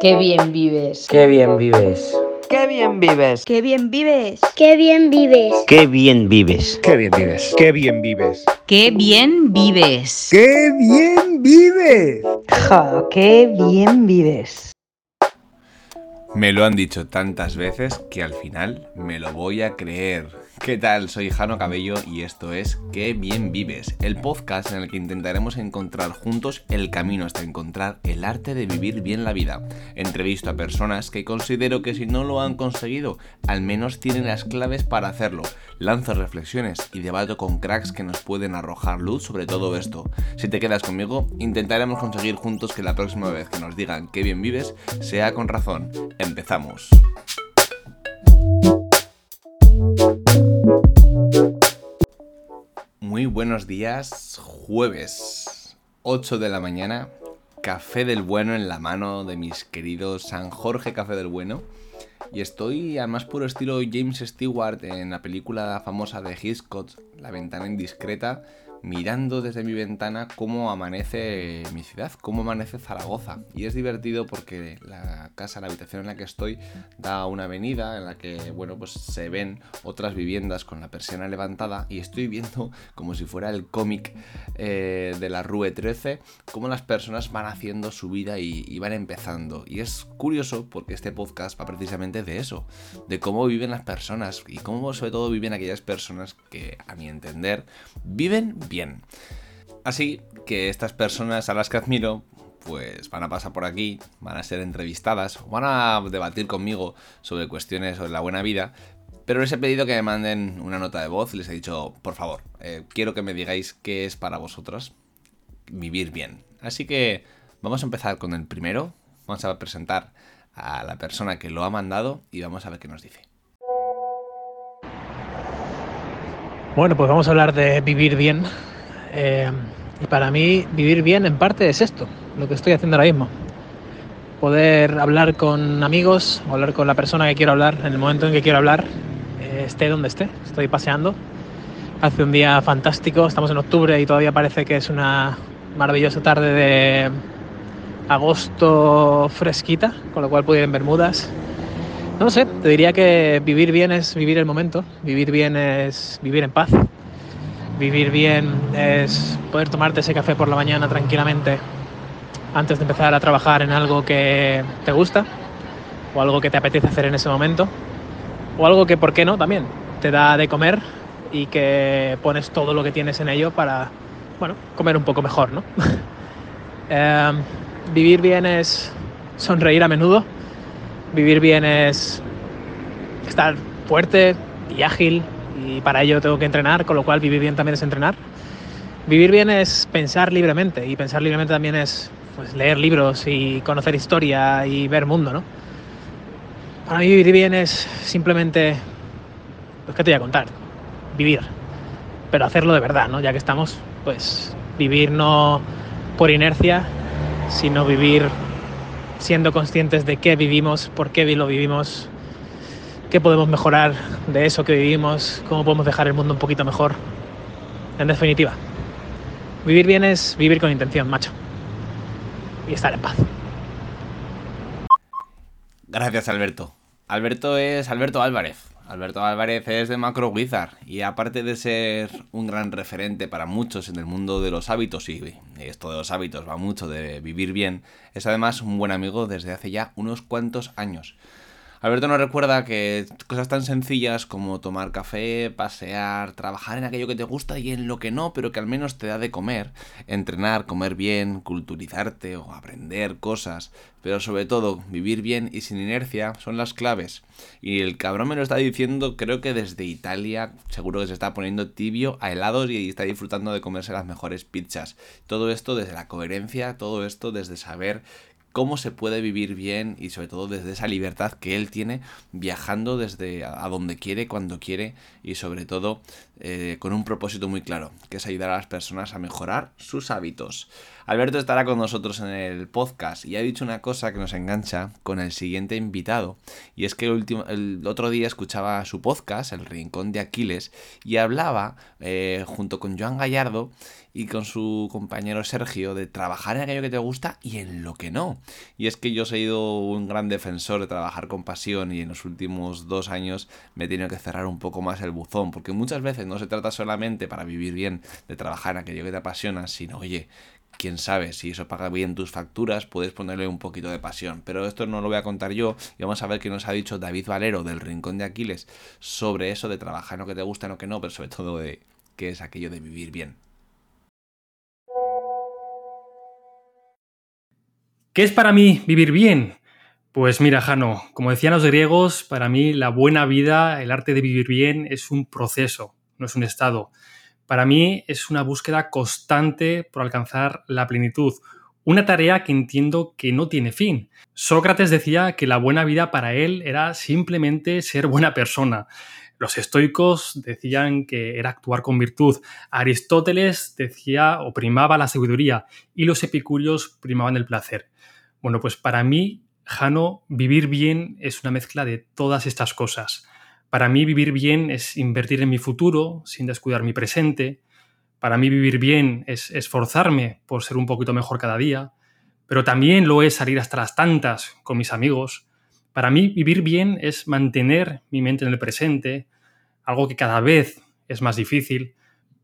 Qué bien vives. Qué bien vives. Qué bien vives. Qué bien vives. Qué bien vives. Qué bien vives. Qué bien vives. Qué bien vives. Qué bien vives. Qué bien vives. Ja, qué bien vives. Me lo han dicho tantas veces que al final me lo voy a creer. ¿Qué tal? Soy Jano Cabello y esto es Qué bien vives, el podcast en el que intentaremos encontrar juntos el camino hasta encontrar el arte de vivir bien la vida. Entrevisto a personas que considero que si no lo han conseguido, al menos tienen las claves para hacerlo. Lanzo reflexiones y debato con cracks que nos pueden arrojar luz sobre todo esto. Si te quedas conmigo, intentaremos conseguir juntos que la próxima vez que nos digan qué bien vives sea con razón. Empezamos. Muy buenos días, jueves 8 de la mañana, café del bueno en la mano de mis queridos San Jorge Café del Bueno. Y estoy al más puro estilo James Stewart en la película famosa de Hitchcock, La ventana indiscreta, mirando desde mi ventana cómo amanece mi ciudad, cómo amanece Zaragoza. Y es divertido porque la casa, la habitación en la que estoy, da una avenida en la que, bueno, pues se ven otras viviendas con la persiana levantada y estoy viendo como si fuera el cómic eh, de la Rue 13, cómo las personas van haciendo su vida y, y van empezando. Y es curioso porque este podcast va precisamente de eso, de cómo viven las personas y cómo sobre todo viven aquellas personas que, a mi entender, viven bien. Así que estas personas a las que admiro, pues van a pasar por aquí, van a ser entrevistadas, van a debatir conmigo sobre cuestiones sobre la buena vida, pero les he pedido que me manden una nota de voz, les he dicho, por favor, eh, quiero que me digáis qué es para vosotros vivir bien. Así que vamos a empezar con el primero, vamos a presentar a la persona que lo ha mandado y vamos a ver qué nos dice. Bueno, pues vamos a hablar de vivir bien. Eh, y para mí vivir bien en parte es esto, lo que estoy haciendo ahora mismo. Poder hablar con amigos hablar con la persona que quiero hablar en el momento en que quiero hablar, eh, esté donde esté. Estoy paseando. Hace un día fantástico, estamos en octubre y todavía parece que es una maravillosa tarde de agosto fresquita, con lo cual puedo ir en Bermudas. No sé, te diría que vivir bien es vivir el momento, vivir bien es vivir en paz, vivir bien es poder tomarte ese café por la mañana tranquilamente antes de empezar a trabajar en algo que te gusta o algo que te apetece hacer en ese momento o algo que, ¿por qué no? También te da de comer y que pones todo lo que tienes en ello para, bueno, comer un poco mejor, ¿no? eh, vivir bien es sonreír a menudo Vivir bien es estar fuerte y ágil y para ello tengo que entrenar, con lo cual vivir bien también es entrenar. Vivir bien es pensar libremente y pensar libremente también es pues, leer libros y conocer historia y ver mundo, ¿no? Para mí vivir bien es simplemente, pues qué te voy a contar, vivir, pero hacerlo de verdad, ¿no? Ya que estamos, pues vivir no por inercia, sino vivir siendo conscientes de qué vivimos, por qué lo vivimos, qué podemos mejorar de eso que vivimos, cómo podemos dejar el mundo un poquito mejor. En definitiva, vivir bien es vivir con intención, macho. Y estar en paz. Gracias, Alberto. Alberto es Alberto Álvarez. Alberto Álvarez es de Macro Wizard y aparte de ser un gran referente para muchos en el mundo de los hábitos, y esto de los hábitos va mucho de vivir bien, es además un buen amigo desde hace ya unos cuantos años. Alberto nos recuerda que cosas tan sencillas como tomar café, pasear, trabajar en aquello que te gusta y en lo que no, pero que al menos te da de comer, entrenar, comer bien, culturizarte o aprender cosas, pero sobre todo vivir bien y sin inercia son las claves. Y el cabrón me lo está diciendo, creo que desde Italia, seguro que se está poniendo tibio a helados y está disfrutando de comerse las mejores pizzas. Todo esto desde la coherencia, todo esto desde saber cómo se puede vivir bien y sobre todo desde esa libertad que él tiene viajando desde a donde quiere, cuando quiere y sobre todo eh, con un propósito muy claro, que es ayudar a las personas a mejorar sus hábitos. Alberto estará con nosotros en el podcast y ha dicho una cosa que nos engancha con el siguiente invitado y es que el, último, el otro día escuchaba su podcast, El Rincón de Aquiles, y hablaba eh, junto con Joan Gallardo y con su compañero Sergio de trabajar en aquello que te gusta y en lo que no. Y es que yo he sido un gran defensor de trabajar con pasión y en los últimos dos años me he tenido que cerrar un poco más el buzón, porque muchas veces no se trata solamente para vivir bien de trabajar en aquello que te apasiona, sino, oye, quién sabe, si eso paga bien tus facturas, puedes ponerle un poquito de pasión. Pero esto no lo voy a contar yo y vamos a ver qué nos ha dicho David Valero del Rincón de Aquiles sobre eso de trabajar en lo que te gusta, en lo que no, pero sobre todo de qué es aquello de vivir bien. ¿Qué es para mí vivir bien? Pues mira, Jano, como decían los griegos, para mí la buena vida, el arte de vivir bien, es un proceso, no es un estado. Para mí es una búsqueda constante por alcanzar la plenitud, una tarea que entiendo que no tiene fin. Sócrates decía que la buena vida para él era simplemente ser buena persona. Los estoicos decían que era actuar con virtud. Aristóteles decía o primaba la sabiduría y los epicúreos primaban el placer. Bueno, pues para mí, Jano, vivir bien es una mezcla de todas estas cosas. Para mí vivir bien es invertir en mi futuro sin descuidar mi presente. Para mí vivir bien es esforzarme por ser un poquito mejor cada día. Pero también lo es salir hasta las tantas con mis amigos. Para mí vivir bien es mantener mi mente en el presente, algo que cada vez es más difícil.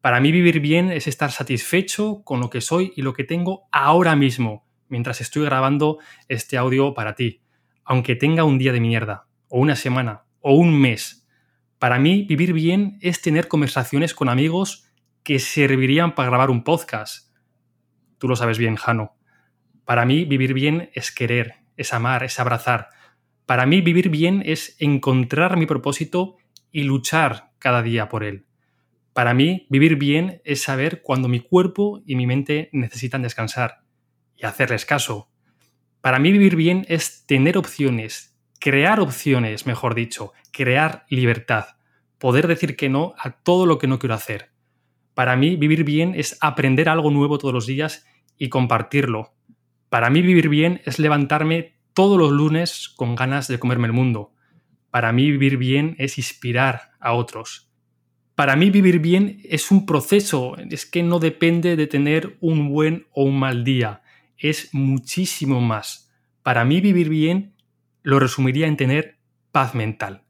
Para mí vivir bien es estar satisfecho con lo que soy y lo que tengo ahora mismo mientras estoy grabando este audio para ti, aunque tenga un día de mierda, o una semana, o un mes. Para mí, vivir bien es tener conversaciones con amigos que servirían para grabar un podcast. Tú lo sabes bien, Jano. Para mí, vivir bien es querer, es amar, es abrazar. Para mí, vivir bien es encontrar mi propósito y luchar cada día por él. Para mí, vivir bien es saber cuando mi cuerpo y mi mente necesitan descansar y hacerles caso. Para mí vivir bien es tener opciones, crear opciones, mejor dicho, crear libertad, poder decir que no a todo lo que no quiero hacer. Para mí vivir bien es aprender algo nuevo todos los días y compartirlo. Para mí vivir bien es levantarme todos los lunes con ganas de comerme el mundo. Para mí vivir bien es inspirar a otros. Para mí vivir bien es un proceso, es que no depende de tener un buen o un mal día es muchísimo más. Para mí vivir bien lo resumiría en tener paz mental.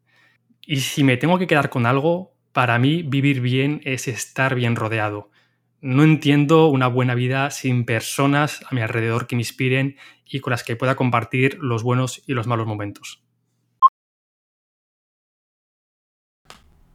Y si me tengo que quedar con algo, para mí vivir bien es estar bien rodeado. No entiendo una buena vida sin personas a mi alrededor que me inspiren y con las que pueda compartir los buenos y los malos momentos.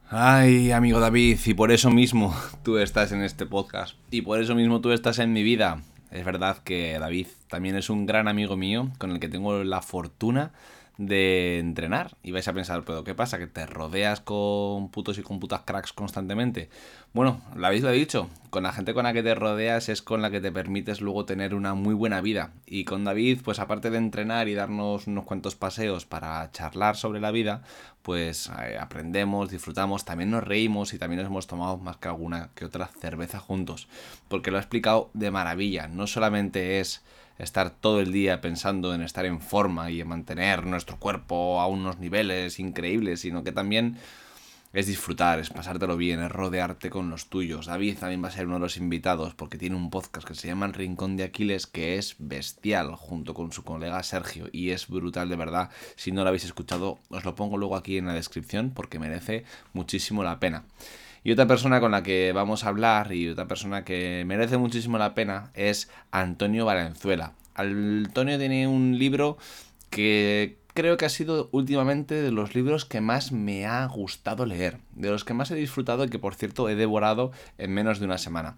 Ay, amigo David, y por eso mismo tú estás en este podcast. Y por eso mismo tú estás en mi vida. Es verdad que David también es un gran amigo mío con el que tengo la fortuna de entrenar. Y vais a pensar, pero ¿qué pasa? ¿Que te rodeas con putos y con putas cracks constantemente? Bueno, lo habéis lo dicho, con la gente con la que te rodeas es con la que te permites luego tener una muy buena vida. Y con David, pues aparte de entrenar y darnos unos cuantos paseos para charlar sobre la vida, pues eh, aprendemos, disfrutamos, también nos reímos y también nos hemos tomado más que alguna que otra cerveza juntos. Porque lo ha explicado de maravilla, no solamente es estar todo el día pensando en estar en forma y en mantener nuestro cuerpo a unos niveles increíbles, sino que también es disfrutar, es pasártelo bien, es rodearte con los tuyos. David también va a ser uno de los invitados porque tiene un podcast que se llama El Rincón de Aquiles que es bestial junto con su colega Sergio y es brutal de verdad. Si no lo habéis escuchado, os lo pongo luego aquí en la descripción porque merece muchísimo la pena. Y otra persona con la que vamos a hablar y otra persona que merece muchísimo la pena es Antonio Valenzuela. Antonio tiene un libro que creo que ha sido últimamente de los libros que más me ha gustado leer, de los que más he disfrutado y que por cierto he devorado en menos de una semana.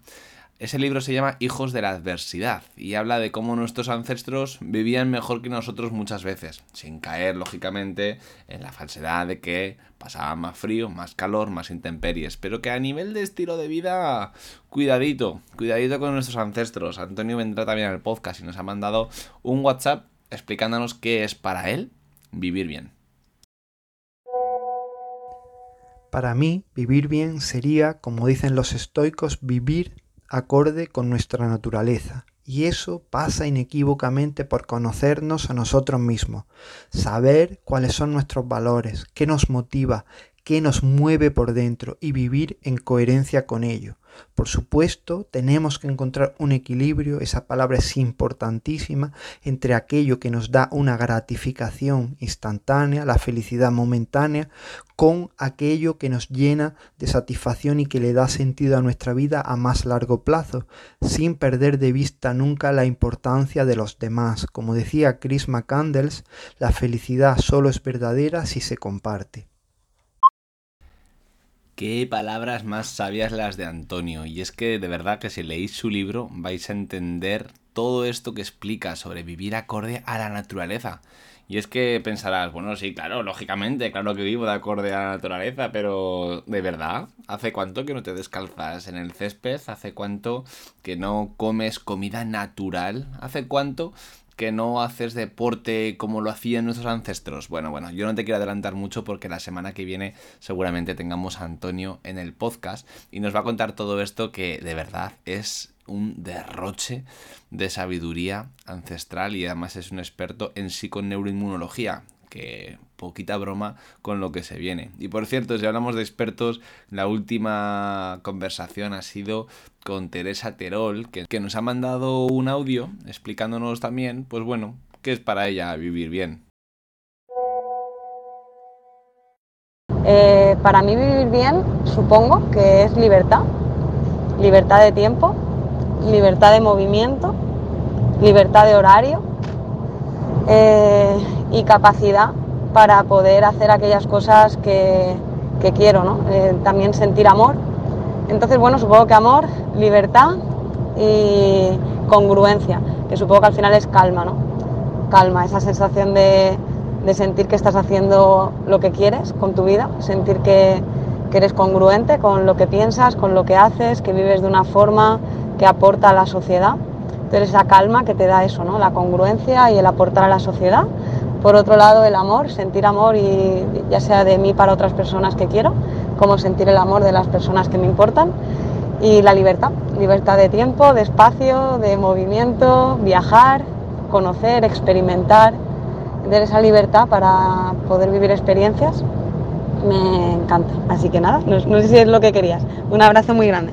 Ese libro se llama Hijos de la Adversidad y habla de cómo nuestros ancestros vivían mejor que nosotros muchas veces, sin caer, lógicamente, en la falsedad de que pasaba más frío, más calor, más intemperies, pero que a nivel de estilo de vida, cuidadito, cuidadito con nuestros ancestros. Antonio vendrá también al podcast y nos ha mandado un WhatsApp explicándonos qué es para él vivir bien. Para mí, vivir bien sería, como dicen los estoicos, vivir acorde con nuestra naturaleza. Y eso pasa inequívocamente por conocernos a nosotros mismos, saber cuáles son nuestros valores, qué nos motiva, qué nos mueve por dentro y vivir en coherencia con ello. Por supuesto, tenemos que encontrar un equilibrio, esa palabra es importantísima, entre aquello que nos da una gratificación instantánea, la felicidad momentánea, con aquello que nos llena de satisfacción y que le da sentido a nuestra vida a más largo plazo, sin perder de vista nunca la importancia de los demás. Como decía Chris McCandles, la felicidad solo es verdadera si se comparte. Qué palabras más sabias las de Antonio. Y es que de verdad que si leéis su libro vais a entender todo esto que explica sobre vivir acorde a la naturaleza. Y es que pensarás, bueno, sí, claro, lógicamente, claro que vivo de acorde a la naturaleza, pero ¿de verdad? ¿Hace cuánto que no te descalzas en el césped? ¿Hace cuánto que no comes comida natural? ¿Hace cuánto que no haces deporte como lo hacían nuestros ancestros? Bueno, bueno, yo no te quiero adelantar mucho porque la semana que viene seguramente tengamos a Antonio en el podcast y nos va a contar todo esto que de verdad es un derroche de sabiduría ancestral y además es un experto en psiconeuroinmunología, que poquita broma con lo que se viene. Y por cierto, si hablamos de expertos, la última conversación ha sido con Teresa Terol, que, nos ha mandado un audio explicándonos también, pues bueno, qué es para ella vivir bien. Eh, para mí vivir bien supongo que es libertad, libertad de tiempo, libertad de movimiento, libertad de horario eh, y capacidad para poder hacer aquellas cosas que, que quiero, ¿no? Eh, también sentir amor. Entonces, bueno, supongo que amor, libertad y congruencia, que supongo que al final es calma, ¿no? Calma, esa sensación de, de sentir que estás haciendo lo que quieres con tu vida, sentir que, que eres congruente con lo que piensas, con lo que haces, que vives de una forma que aporta a la sociedad. Entonces esa calma que te da eso, ¿no? La congruencia y el aportar a la sociedad. Por otro lado, el amor, sentir amor y ya sea de mí para otras personas que quiero, como sentir el amor de las personas que me importan. Y la libertad, libertad de tiempo, de espacio, de movimiento, viajar, conocer, experimentar, de esa libertad para poder vivir experiencias, me encanta. Así que nada, no, no sé si es lo que querías. Un abrazo muy grande.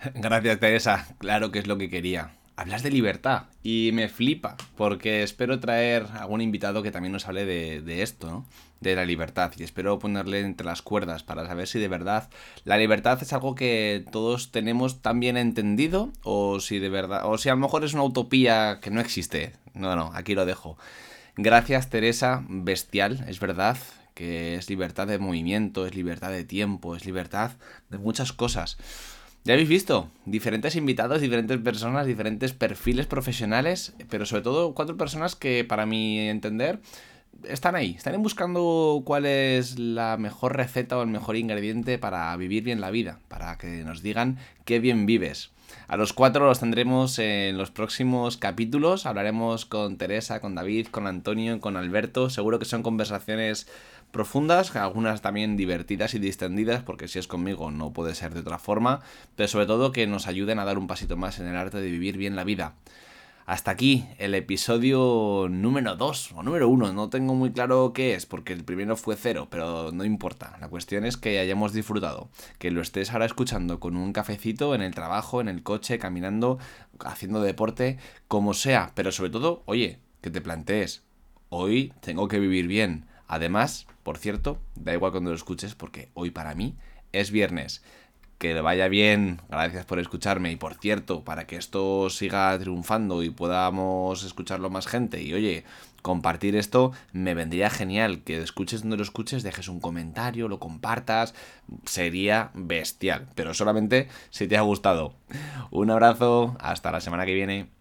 Gracias, Teresa. Claro que es lo que quería. Hablas de libertad y me flipa porque espero traer algún invitado que también nos hable de, de, esto, ¿no? De la libertad y espero ponerle entre las cuerdas para saber si de verdad la libertad es algo que todos tenemos tan bien entendido o si de verdad, o si a lo mejor es una utopía que no existe. No, no, aquí lo dejo. Gracias, Teresa. Bestial, es verdad que es libertad de movimiento, es libertad de tiempo, es libertad de muchas cosas. Ya habéis visto, diferentes invitados, diferentes personas, diferentes perfiles profesionales, pero sobre todo cuatro personas que para mi entender están ahí, están buscando cuál es la mejor receta o el mejor ingrediente para vivir bien la vida, para que nos digan qué bien vives. A los cuatro los tendremos en los próximos capítulos. Hablaremos con Teresa, con David, con Antonio, con Alberto. Seguro que son conversaciones profundas, algunas también divertidas y distendidas, porque si es conmigo no puede ser de otra forma, pero sobre todo que nos ayuden a dar un pasito más en el arte de vivir bien la vida. Hasta aquí el episodio número 2 o número 1, no tengo muy claro qué es, porque el primero fue cero, pero no importa. La cuestión es que hayamos disfrutado, que lo estés ahora escuchando con un cafecito en el trabajo, en el coche, caminando, haciendo deporte, como sea, pero sobre todo, oye, que te plantees, hoy tengo que vivir bien. Además, por cierto, da igual cuando lo escuches, porque hoy para mí es viernes que le vaya bien, gracias por escucharme y por cierto, para que esto siga triunfando y podamos escucharlo más gente y oye, compartir esto me vendría genial, que escuches donde lo escuches, dejes un comentario, lo compartas, sería bestial, pero solamente si te ha gustado. Un abrazo, hasta la semana que viene.